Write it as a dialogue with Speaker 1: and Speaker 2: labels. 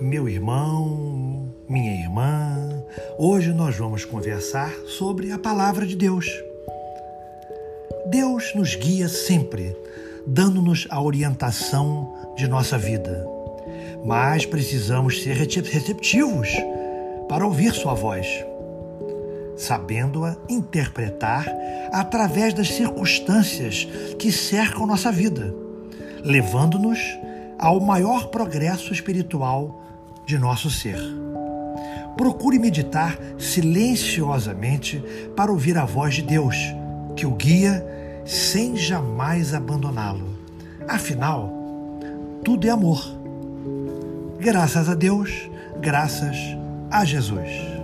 Speaker 1: meu irmão, minha irmã. Hoje nós vamos conversar sobre a palavra de Deus. Deus nos guia sempre, dando-nos a orientação de nossa vida. Mas precisamos ser receptivos para ouvir Sua voz, sabendo-a interpretar através das circunstâncias que cercam nossa vida, levando-nos ao maior progresso espiritual de nosso ser. Procure meditar silenciosamente para ouvir a voz de Deus, que o guia sem jamais abandoná-lo. Afinal, tudo é amor. Graças a Deus, graças a Jesus.